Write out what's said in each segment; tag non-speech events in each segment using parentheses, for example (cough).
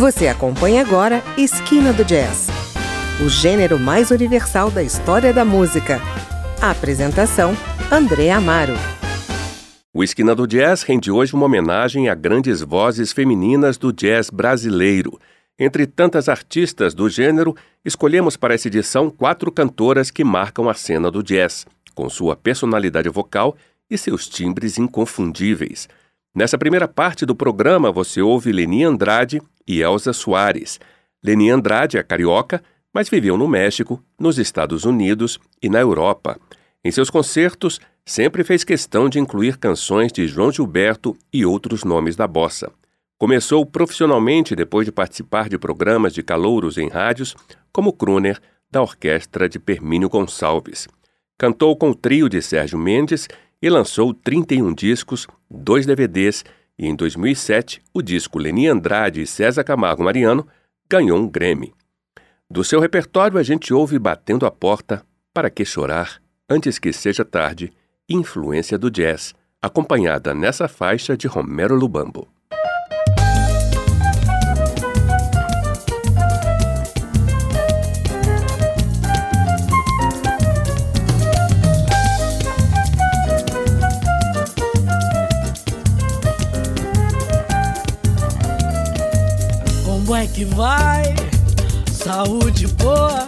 Você acompanha agora Esquina do Jazz, o gênero mais universal da história da música. A apresentação: André Amaro. O Esquina do Jazz rende hoje uma homenagem a grandes vozes femininas do jazz brasileiro. Entre tantas artistas do gênero, escolhemos para essa edição quatro cantoras que marcam a cena do jazz, com sua personalidade vocal e seus timbres inconfundíveis. Nessa primeira parte do programa, você ouve Leni Andrade e Elza Soares. Leni Andrade é carioca, mas viveu no México, nos Estados Unidos e na Europa. Em seus concertos, sempre fez questão de incluir canções de João Gilberto e outros nomes da bossa. Começou profissionalmente depois de participar de programas de calouros em rádios, como crooner da orquestra de Permínio Gonçalves. Cantou com o trio de Sérgio Mendes e lançou 31 discos, dois DVDs e, em 2007, o disco Leni Andrade e César Camargo Mariano ganhou um Grammy. Do seu repertório, a gente ouve Batendo a Porta, Para Que Chorar, Antes Que Seja Tarde, Influência do Jazz, acompanhada nessa faixa de Romero Lubambo. É que vai? Saúde boa.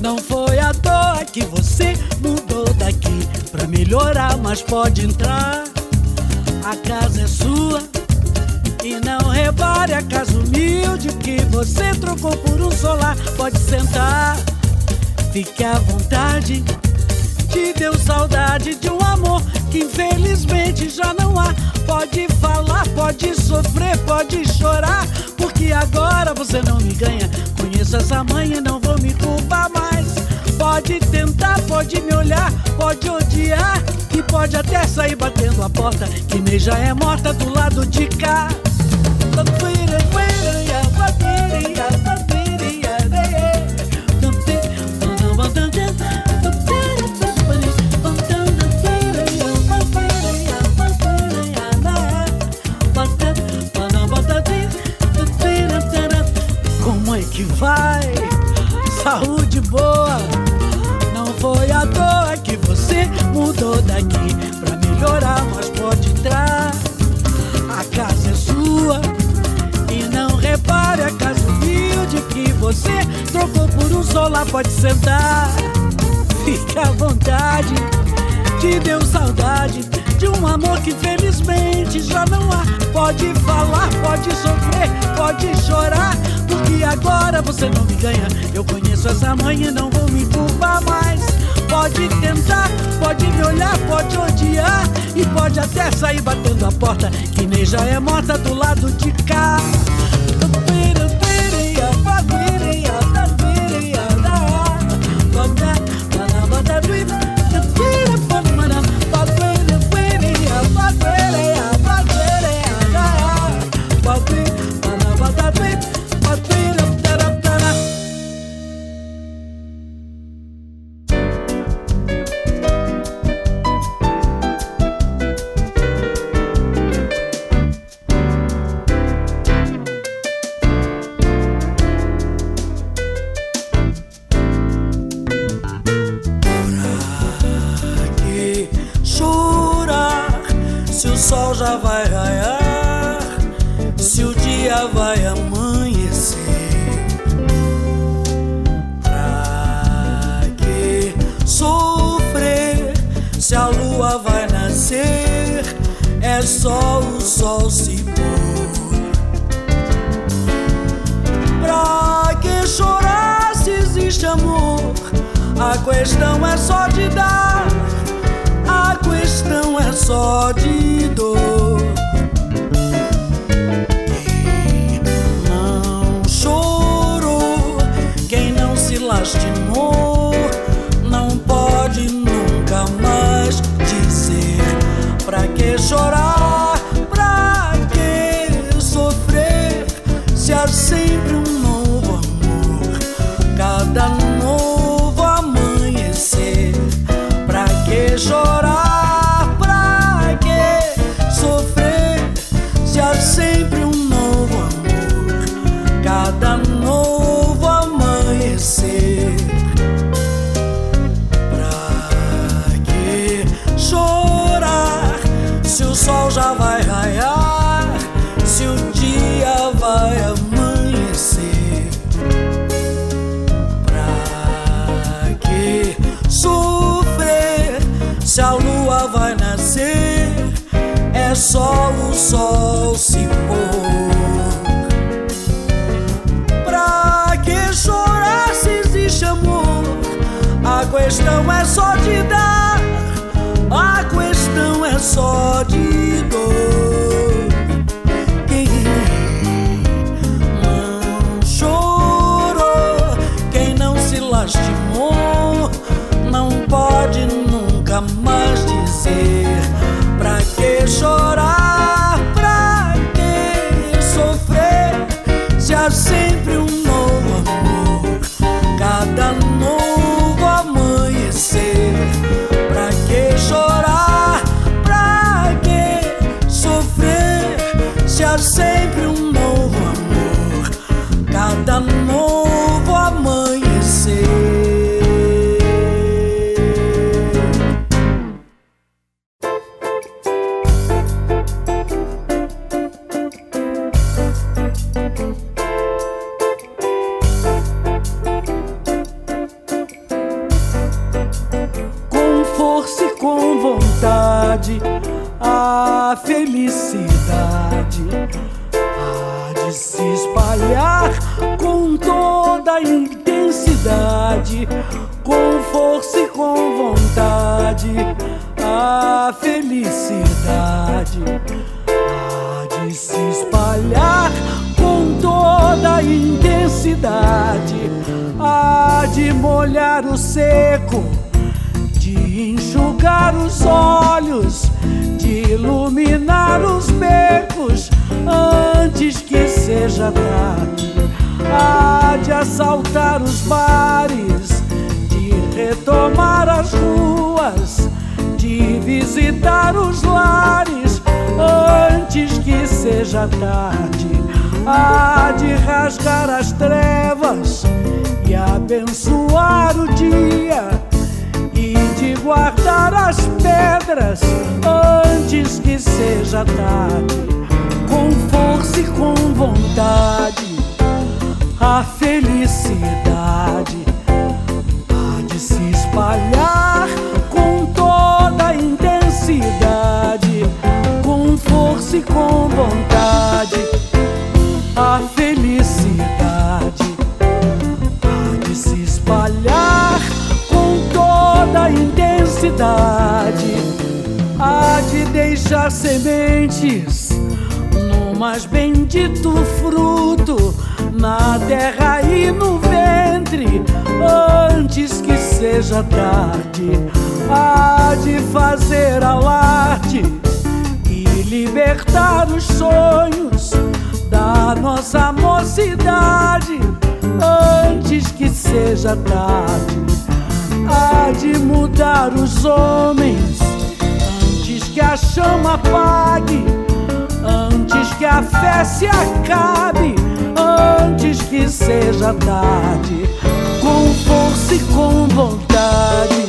Não foi à toa que você mudou daqui pra melhorar, mas pode entrar. A casa é sua. E não repare a casa humilde que você trocou por um solar. Pode sentar, fique à vontade. Te deu saudade de um amor que infelizmente já não há. Pode falar, pode sofrer, pode chorar, porque agora você não me ganha. Conheço essa e não vou me culpar mais. Pode tentar, pode me olhar, pode odiar e pode até sair batendo a porta, que nem já é morta do lado de cá. Que vai, saúde boa. Não foi à toa que você mudou daqui pra melhorar, mas pode entrar. A casa é sua e não repare a casa humilde que você trocou por um solar. Pode sentar, fica à vontade. Te deu saudade um amor que felizmente já não há. Pode falar, pode sofrer, pode chorar porque agora você não me ganha. Eu conheço essa e não vou me culpar mais. Pode tentar, pode me olhar, pode odiar e pode até sair batendo a porta, que nem já é morta do lado de cá. Sol se pôr. Pra que chorar se existe amor? A questão é só de dar, a questão é só de dor. Quem não chorou, quem não se lastimou, não pode nunca mais dizer intensidade com força e com vontade a felicidade há de se espalhar com toda a intensidade há de molhar o seco de enxugar os olhos, de iluminar os becos antes que seja tarde. Há de assaltar os bares, de retomar as ruas, de visitar os lares antes que seja tarde. Há de rasgar as trevas e abençoar o dia e de guardar as pedras antes que seja tarde, com força e com vontade, a felicidade há de se espalhar com toda a intensidade, com força e com vontade, a felicidade há de se espalhar com toda a intensidade, há de deixar sementes no mais bendito fruto, na terra e no ventre, antes que seja tarde, há de fazer alarde e libertar os sonhos da nossa mocidade antes que seja tarde. Há de mudar os homens antes que a chama apague, antes que a fé se acabe, antes que seja tarde. Com força e com vontade,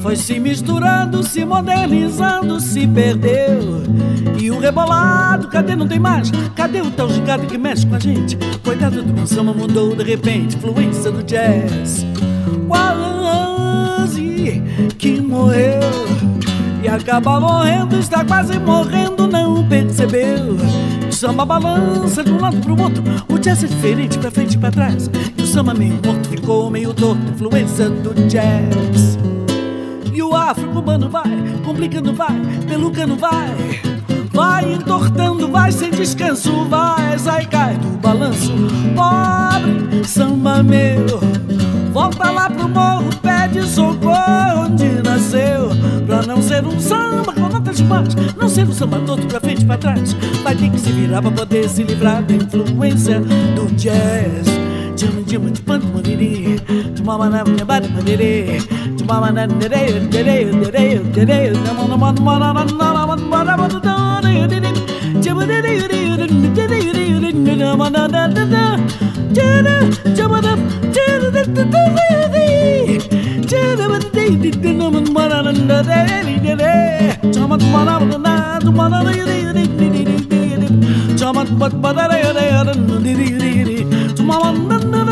foi se misturando, se modernizando, se perdeu. E o rebolado, cadê não tem mais? Cadê o tal gigante que mexe com a gente? Coitado do samba mudou de repente, fluência do jazz. Quase que morreu e acaba morrendo, está quase morrendo, não percebeu. Samba balança de um lado pro outro, o jazz é diferente, pra frente e pra trás. E o samba meio morto ficou meio torto, influência do jazz. E o afro-cubano vai, complicando vai, pelucando vai. Vai entortando, vai sem descanso, vai, sai cai do balanço. Pobre samba meu, volta lá pro morro, pede socorro onde nasceu. Pra não ser um samba com notas demais, não ser um samba todo pra frente pra trás. Vai ter que se virar pra poder se livrar da influência do jazz. Jimmy Jimmy de panto maniri, de mama na minha Çamat bat badara yara yara Tumaman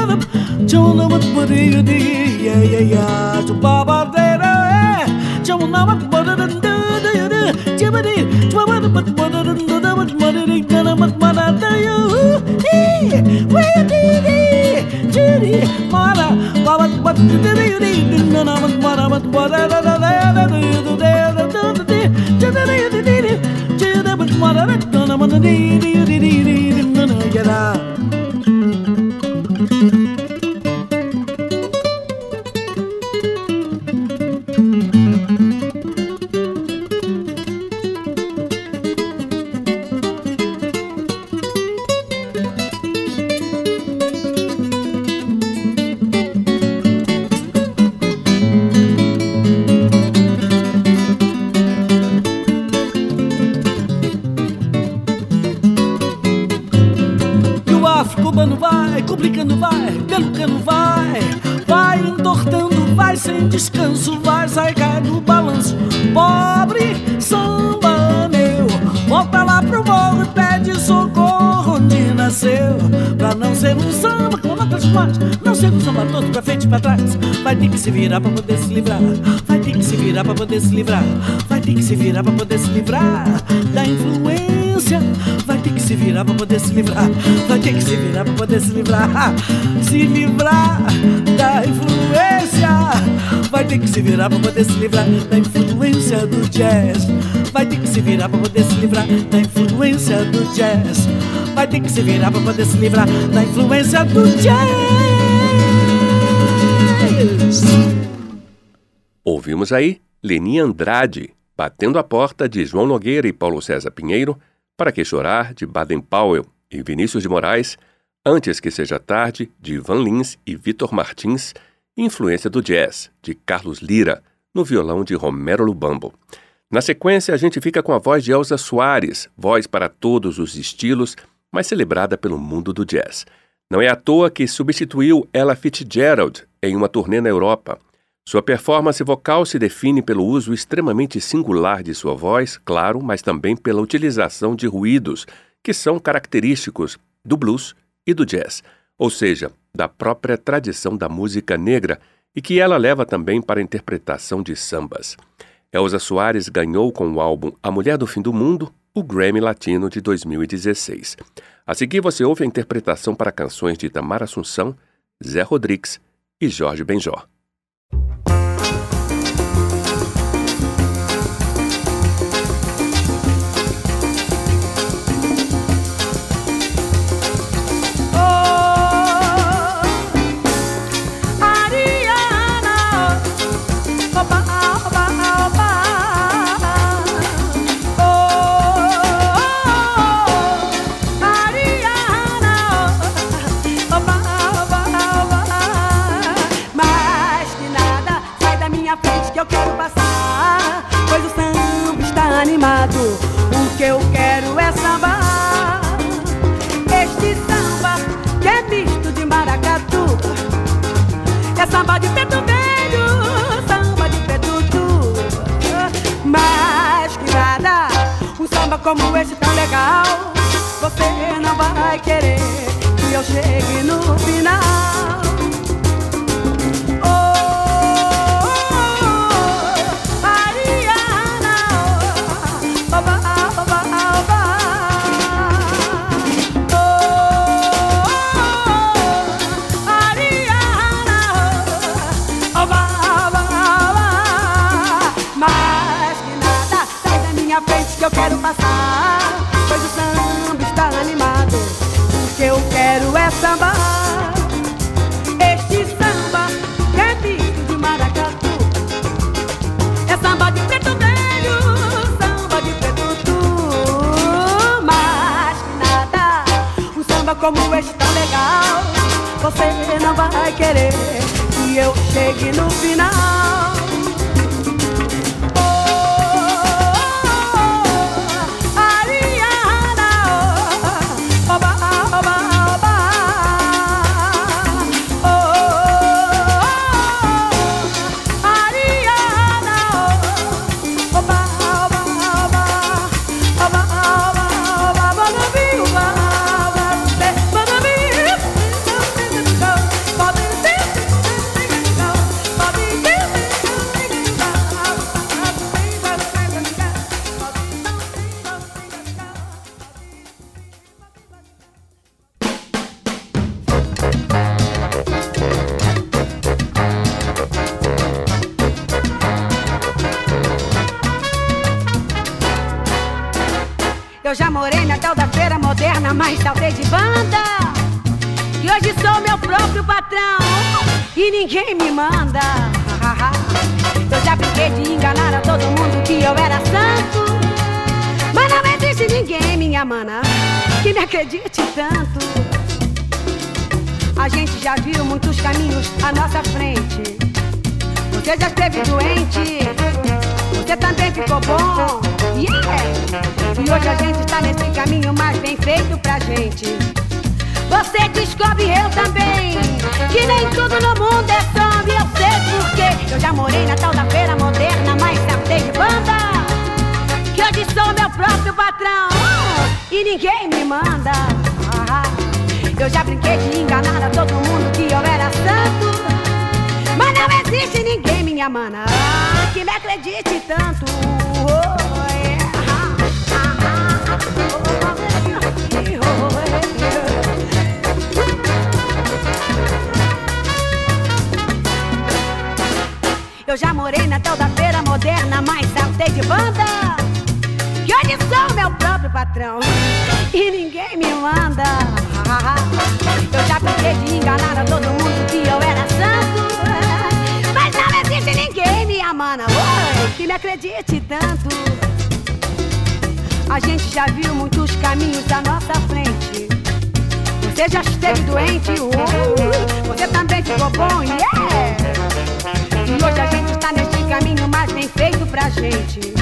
Jonamat Badayudi, yeah, yeah, yeah, to Baba Dera, Jonamat Badadanda, Jimmy, Twamat Badadanda, Muddy, Ganamat Madata, you, where did he, Judy, Mara, Babat Badadudi, Nanamat Maramat Badadada. Virar pra poder se livrar, vai ter que se virar pra poder se livrar, vai ter que se virar pra poder se livrar da influência. Vai ter que se virar pra poder se livrar, vai ter que se virar pra poder se livrar, se livrar da influência. Vai ter que se virar pra poder se livrar da influência do jazz. Vai ter que se virar pra poder se livrar da influência do jazz. Vai ter que se virar pra poder se livrar da influência do jazz. Ouvimos aí Leni Andrade, batendo a porta de João Nogueira e Paulo César Pinheiro, Para Que Chorar, de Baden Powell e Vinícius de Moraes, Antes Que Seja Tarde, de Ivan Lins e Vitor Martins, Influência do Jazz, de Carlos Lira, no violão de Romero Lubambo. Na sequência, a gente fica com a voz de Elza Soares, voz para todos os estilos, mas celebrada pelo mundo do jazz. Não é à toa que substituiu Ella Fitzgerald em uma turnê na Europa. Sua performance vocal se define pelo uso extremamente singular de sua voz, claro, mas também pela utilização de ruídos, que são característicos do blues e do jazz, ou seja, da própria tradição da música negra e que ela leva também para a interpretação de sambas. Elza Soares ganhou com o álbum A Mulher do Fim do Mundo o Grammy Latino de 2016. A seguir você ouve a interpretação para canções de Itamar Assunção, Zé Rodrigues e Jorge Benjó. Como esse tão legal, você não vai querer que eu chegue no final. Não vai querer que eu chegue no final. Tal da feira moderna, mas saltei de banda. E hoje sou meu próprio patrão e ninguém me manda. (laughs) Eu já brinquei de enganar a todo mundo que eu era santo. Mas não existe ninguém, minha mana, que me acredite tanto. A gente já viu muitos caminhos à nossa frente. Você já esteve doente, você também ficou bom. Yeah! E hoje a gente está nesse caminho mais bem feito pra gente. Você descobre eu também Que nem tudo no mundo é samba eu sei porquê Eu já morei na tal da feira moderna Mas saltei de banda. Que hoje sou meu próprio patrão. E ninguém me manda. Eu já brinquei de enganar a todo mundo Que eu era santo não existe ninguém, minha mana Que me acredite tanto. Eu já morei na tal da feira moderna, mas saltei de banda. Que hoje sou meu próprio patrão e ninguém me manda. Eu já brinquei de enganar a todo mundo que eu era santo. Existe ninguém, minha mana, oi, que me acredite tanto. A gente já viu muitos caminhos à nossa frente. Você já esteve doente, uh, você também ficou bom, yeah! E hoje a gente está neste caminho mais bem feito pra gente.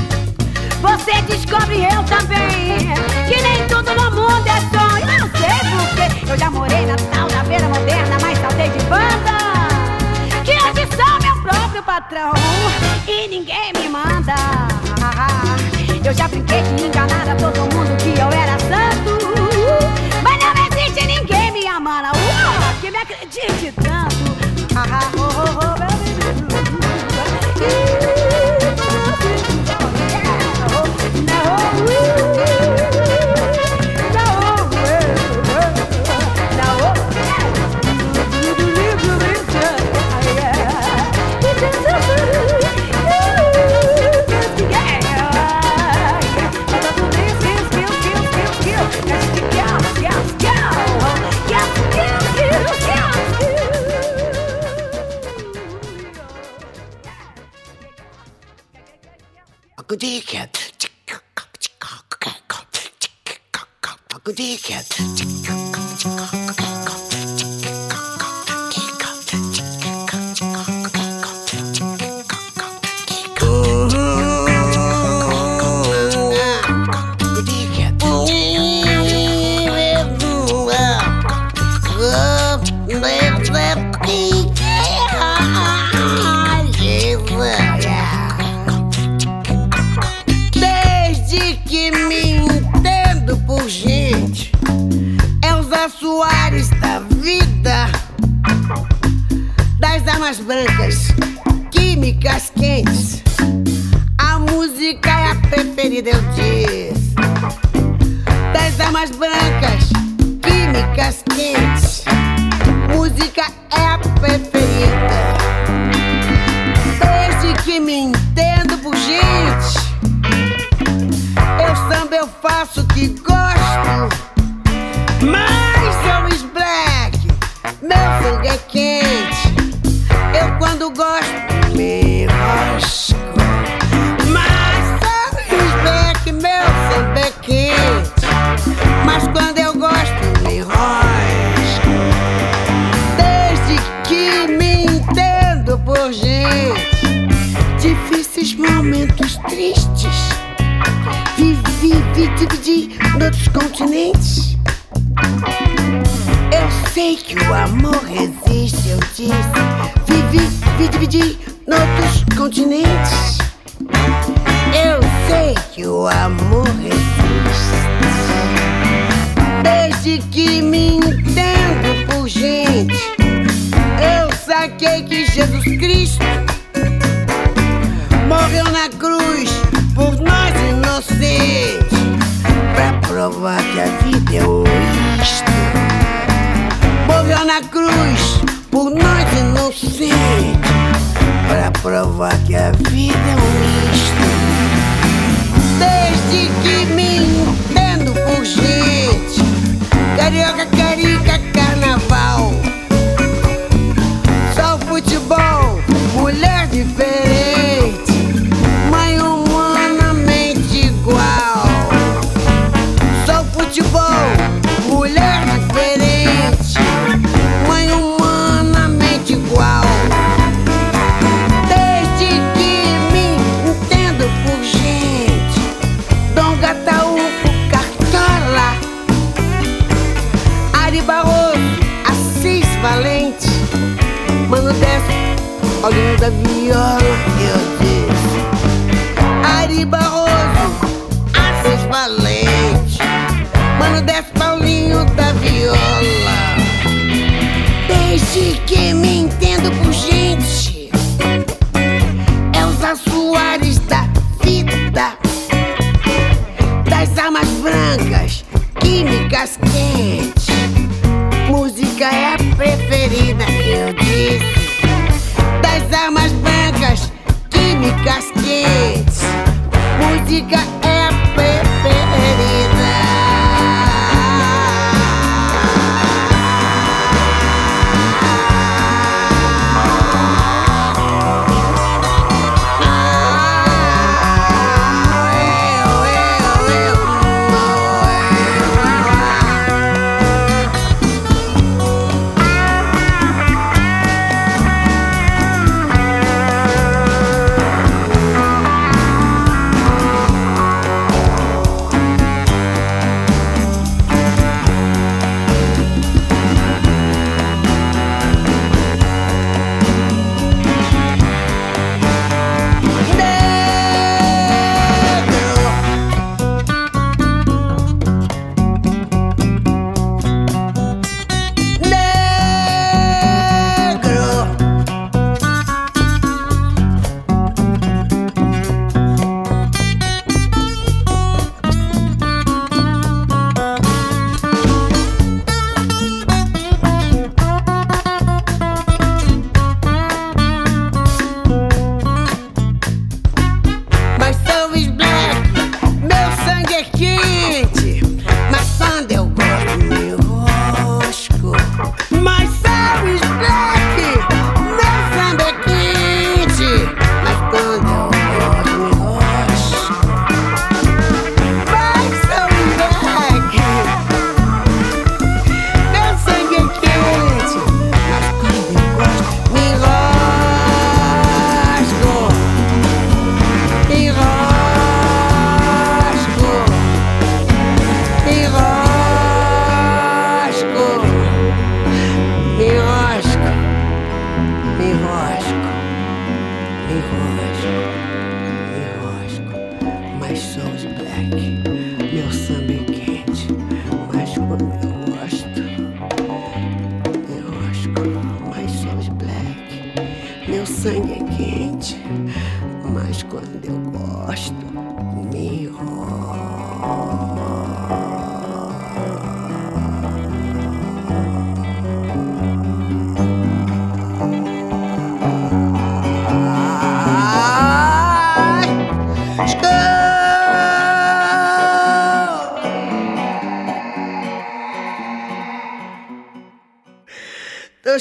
Você descobre eu também que nem tudo no mundo é sonho. Eu não sei porquê. Eu já morei na tal da feira moderna, mas saltei de banda. Que hoje meu próprio patrão e ninguém me manda. Eu já brinquei de enganar a todo mundo que eu era santo. Mas não existe ninguém, minha mana, uh, que me acredite tanto. oh, oh, oh, Desde que me Wednesday. Jesus por nós inocentes para provar que a vida é um misto. Desde que me entendo por gente, carioca, carica.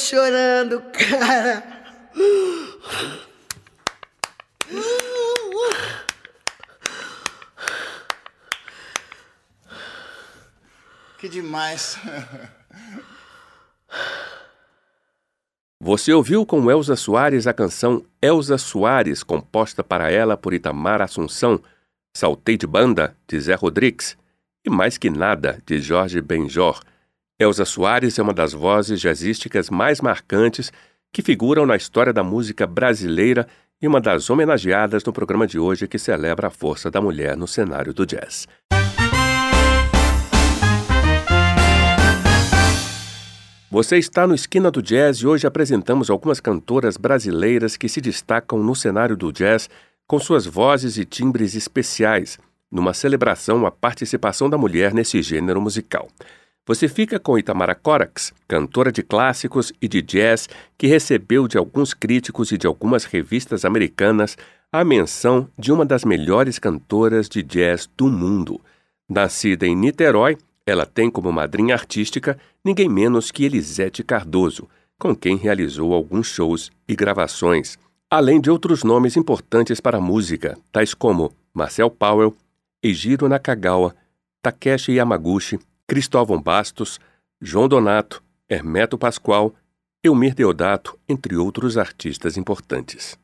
Chorando, cara. Que demais. Você ouviu com Elza Soares a canção Elza Soares, composta para ela por Itamar Assunção, Saltei de Banda, de Zé Rodrigues, e Mais Que Nada, de Jorge Benjor. Elza Soares é uma das vozes jazzísticas mais marcantes que figuram na história da música brasileira e uma das homenageadas no programa de hoje que celebra a força da mulher no cenário do jazz. Você está no Esquina do Jazz e hoje apresentamos algumas cantoras brasileiras que se destacam no cenário do jazz com suas vozes e timbres especiais, numa celebração à participação da mulher nesse gênero musical. Você fica com Itamara Corax, cantora de clássicos e de jazz que recebeu de alguns críticos e de algumas revistas americanas a menção de uma das melhores cantoras de jazz do mundo. Nascida em Niterói, ela tem como madrinha artística ninguém menos que Elisete Cardoso, com quem realizou alguns shows e gravações, além de outros nomes importantes para a música, tais como Marcel Powell, Eijiro Nakagawa, Takeshi Yamaguchi, Cristóvão Bastos, João Donato, Hermeto Pascoal, Elmir Deodato, entre outros artistas importantes.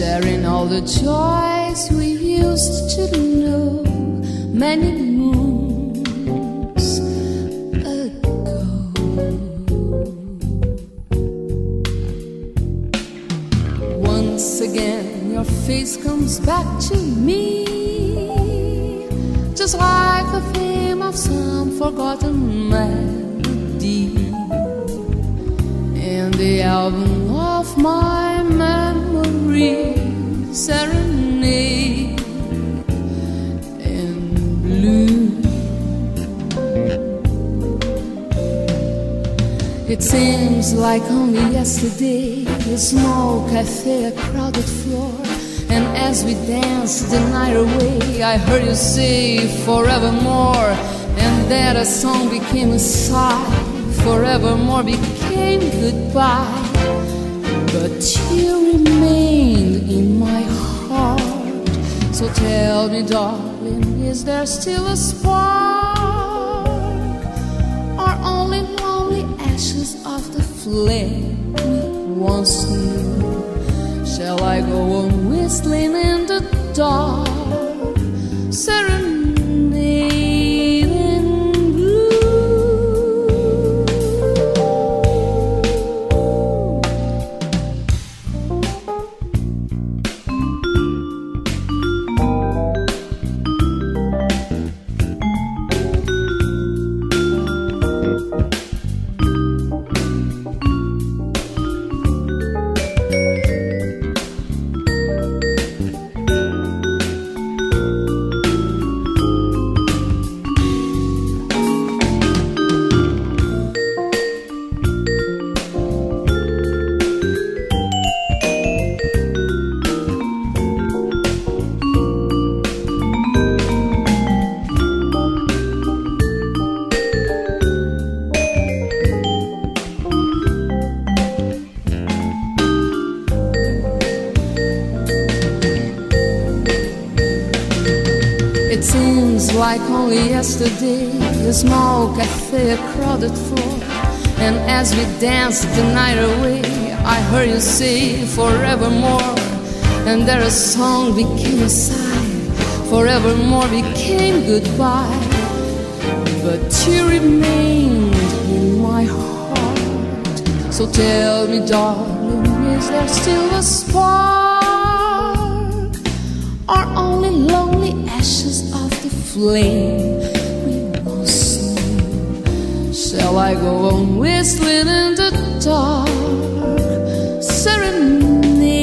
sharing all the joys we used to know many moons ago. Once again, your face comes back to me, just like the fame of some forgotten. Yesterday, a small cafe, a crowded floor. And as we danced the night away, I heard you say forevermore. And that a song became a sigh, forevermore became goodbye. But you remained in my heart. So tell me, darling, is there still a spark? Flame? once knew. Shall I go on whistling in the dark? Yesterday, a small cafe, a crowded floor. And as we danced the night away, I heard you say forevermore. And there a song became a sigh, forevermore became goodbye. But you remained in my heart. So tell me, darling, is there still a spark? Or only lonely ashes of the flame? shall I go on whistling in the dark? Serenade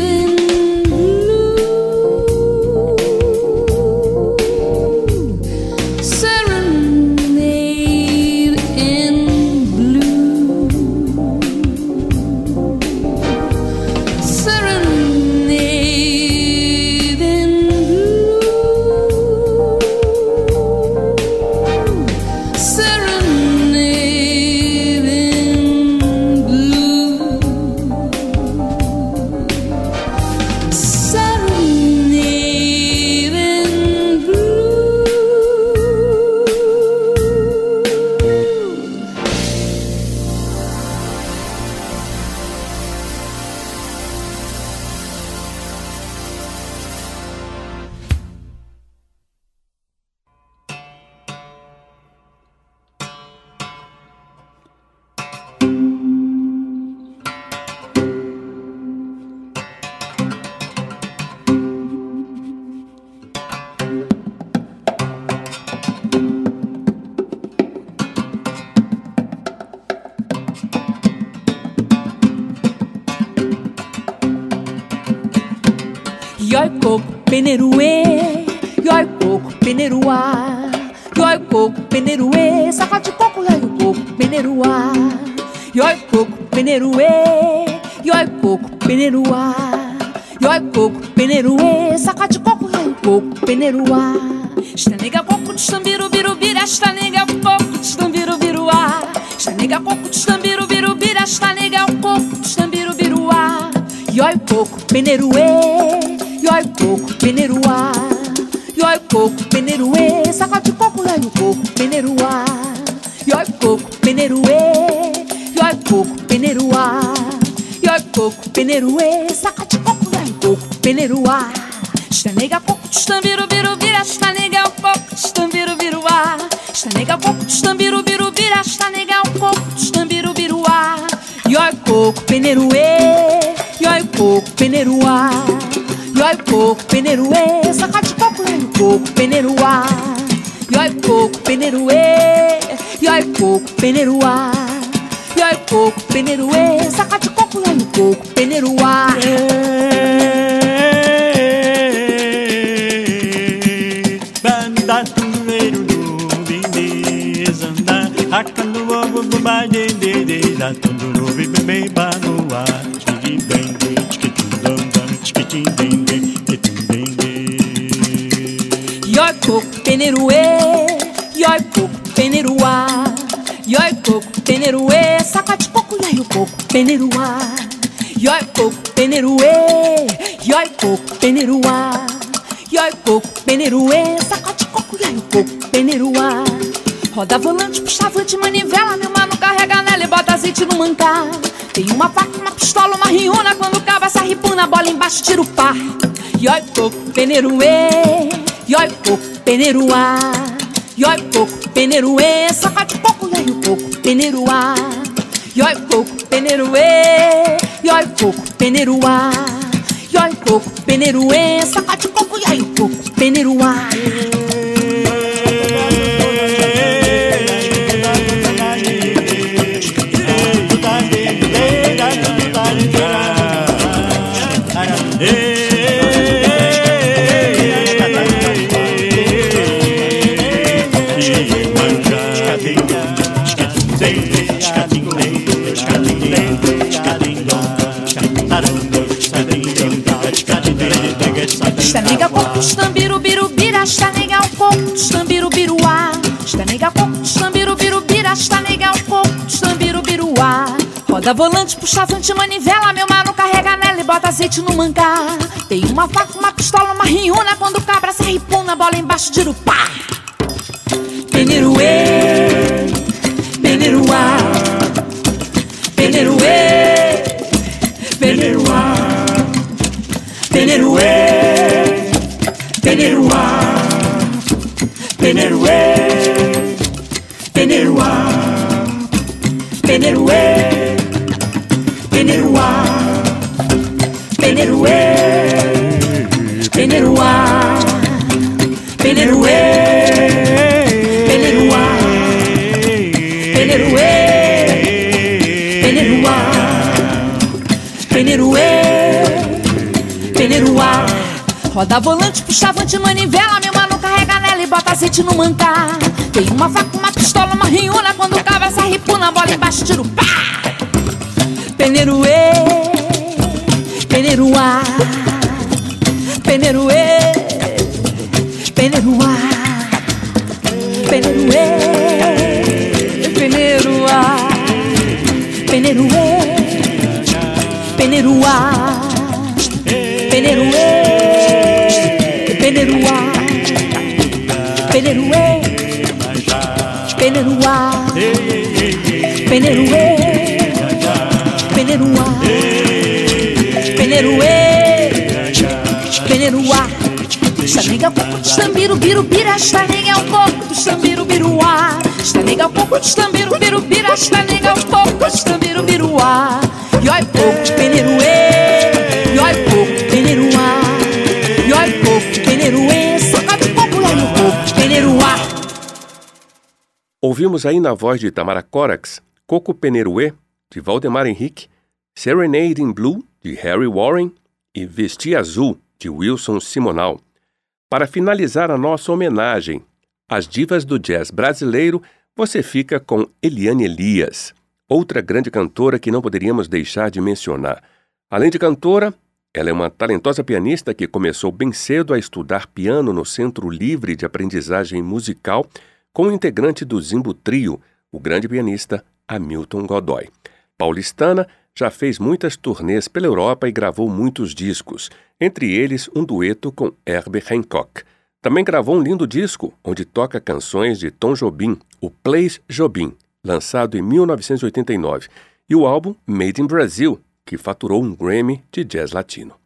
in blue. Serenade in blue. Serenade. Estambirubirubi, está negar é um coco, estambirubiruá. Ioi coco, peneruê, ioi né, coco, peneruá. Ioi coco, peneruê, no coco, ioi coco, peneruá. Ioi coco, peneruê, ioi coco, peneruá. Ioi coco, peneruê, sacode coco, no coco, peneruá. da tandurubi bebê bagua tiri dengue tchikitum bem tchikitim dengue bem bem, Yoi coco penerue Yoi coco penerua Yoi coco penerue Sacate coco e aí coco penerua Yoi coco penerue Yoi coco penerua Yoi coco penerue Sacate coco e aí coco penerua Roda volante, puxava de manivela, meu mancar. Tem uma faca, uma pistola, uma riuna, quando cava essa ripuna, bola embaixo, tira o par. Yoi coco, peneruê, yoi coco, peneruá. Yoi coco, peneruê, sacode coco, yoi coco, peneruá. Yoi coco, peneruê, yoi coco, peneruá. Yoi coco, peneruê, sacode Roda volante, puxa avante, manivela, meu mano carrega nela e bota azeite no mangá. Tem uma faca, uma pistola, uma riuna, quando cabra se ripuna, bola embaixo de irupá. Na volante, puxa vante, manivela, meu mano, carrega nela e bota azeite no mancar. Tem uma faca, uma pistola, uma riuna, quando cava essa ripuna, bola embaixo, tiro pá! Peneiro e, peneiro a, peneiro e, peneiro a, peneiro e, peneiro a, peneiro e, peneiro a, peneiro e. Peneruê, Peneruá, Peneruê, Peneruá, Peneruê, Peneruá. Sanega é um pouco de sambiru, biru, bira, sanega é um pouco de sambiru, biruá. Sanega é um pouco de sambiru, biru, bira, sanega é um pouco de sambiru, biruá. E olha pouco de peneruê. Ouvimos aí na voz de Tamara Corax, Coco Peneruê, de Valdemar Henrique, Serenade in Blue, de Harry Warren, e Vestir Azul, de Wilson Simonal. Para finalizar a nossa homenagem às divas do jazz brasileiro, você fica com Eliane Elias, outra grande cantora que não poderíamos deixar de mencionar. Além de cantora, ela é uma talentosa pianista que começou bem cedo a estudar piano no Centro Livre de Aprendizagem Musical com o integrante do Zimbo Trio, o grande pianista Hamilton Godoy. Paulistana, já fez muitas turnês pela Europa e gravou muitos discos, entre eles um dueto com Herbie Hancock. Também gravou um lindo disco onde toca canções de Tom Jobim, o Plays Jobim, lançado em 1989, e o álbum Made in Brazil, que faturou um Grammy de jazz latino.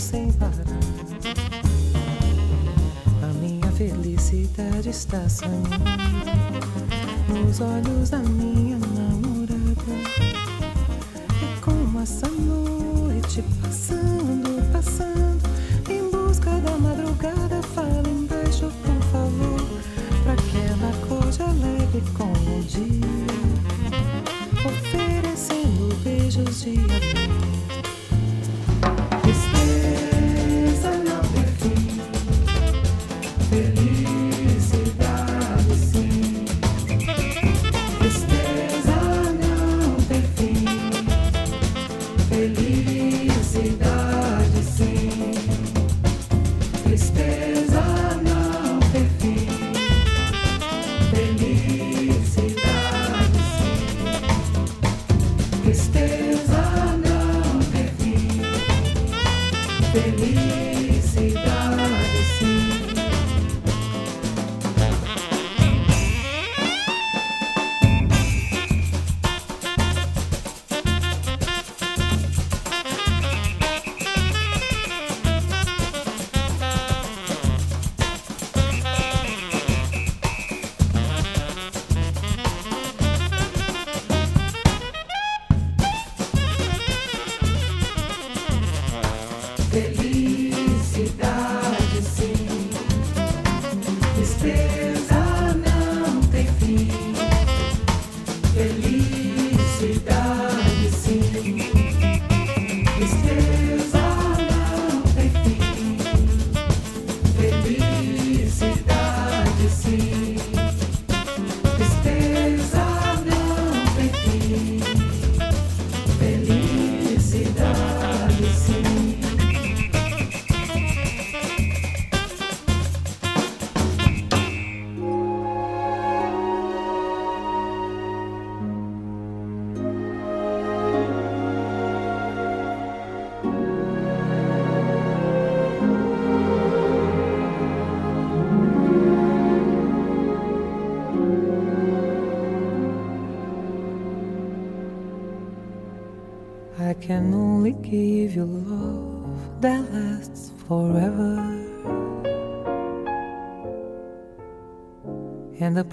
sem parar. A minha felicidade está sonhando nos olhos da minha namorada.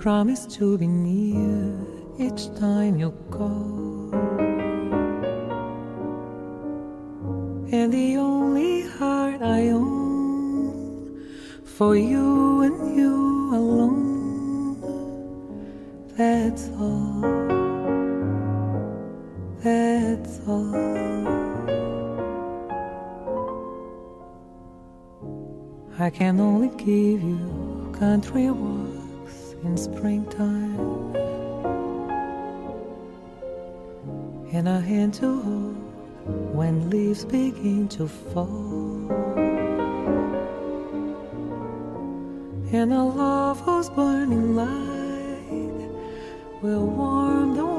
Promise to be near each time you call. And the only heart I own for you and you alone. That's all. That's all. I can only give you country walks in springtime and a hand to hold when leaves begin to fall. And a love whose burning light will warm the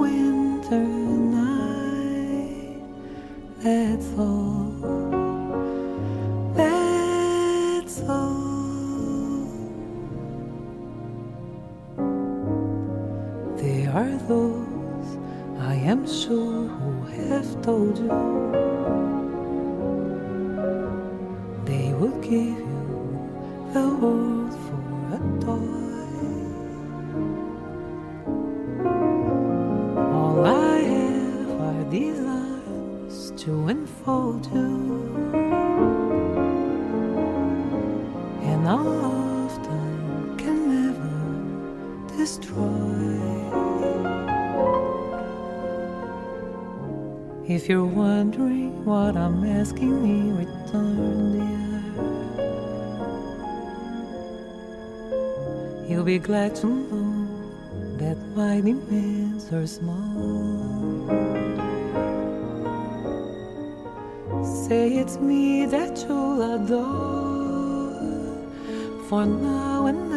what I'm asking me, return dear. You'll be glad to know that my demands are small. Say it's me that you'll adore for now and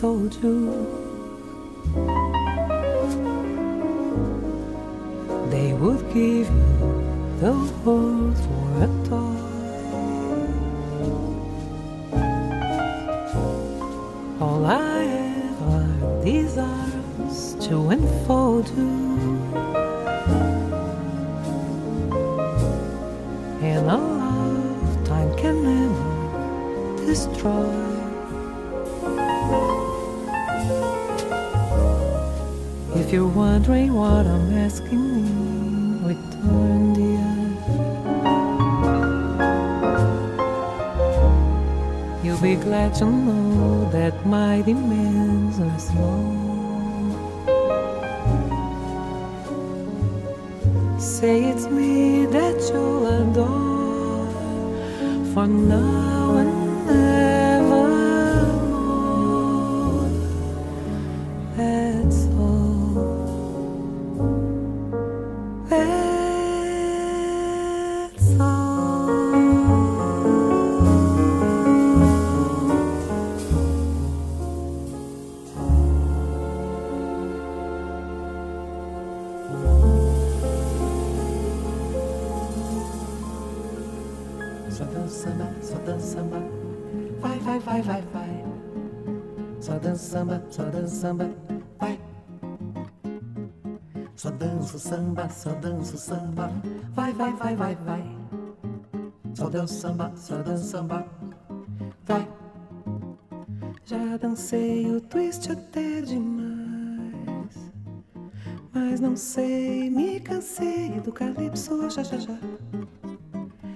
told you. They would give If you're wondering what I'm asking me, return dear. You'll be glad to know that my demands are small. Say it's me that you'll adore for now samba, só danço samba. Vai, vai, vai, vai, vai. Só danço samba, só danço samba. Vai. Já dancei o twist até demais. Mas não sei, me cansei do calypso, já, já, já.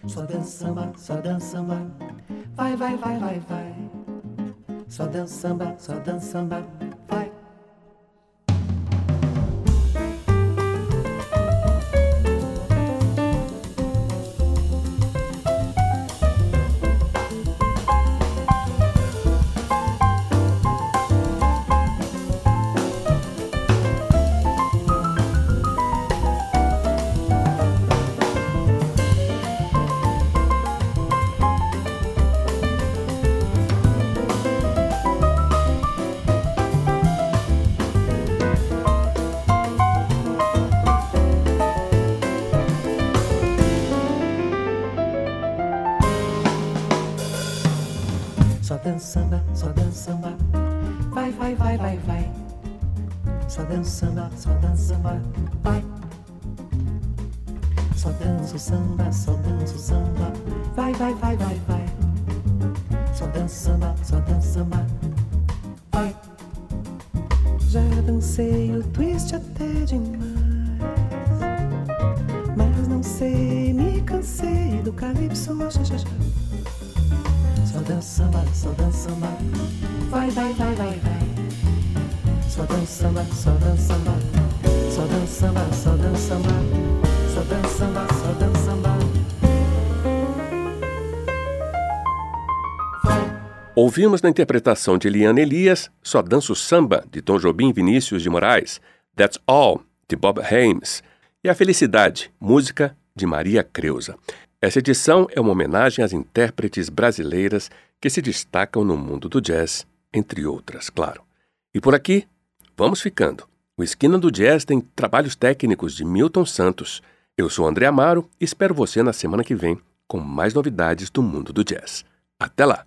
Só dança samba, só dança samba. Vai, vai, vai, vai, vai. Só dança samba, só dança samba. Só dança samba, só dança samba. Vai. Só dança o samba, só Ouvimos na interpretação de Eliane Elias Só Danço Samba, de Tom Jobim Vinícius de Moraes, That's All, de Bob Hames, e A Felicidade, música de Maria Creuza. Essa edição é uma homenagem às intérpretes brasileiras que se destacam no mundo do jazz, entre outras, claro. E por aqui, vamos ficando. O Esquina do Jazz tem trabalhos técnicos de Milton Santos. Eu sou André Amaro e espero você na semana que vem com mais novidades do mundo do jazz. Até lá!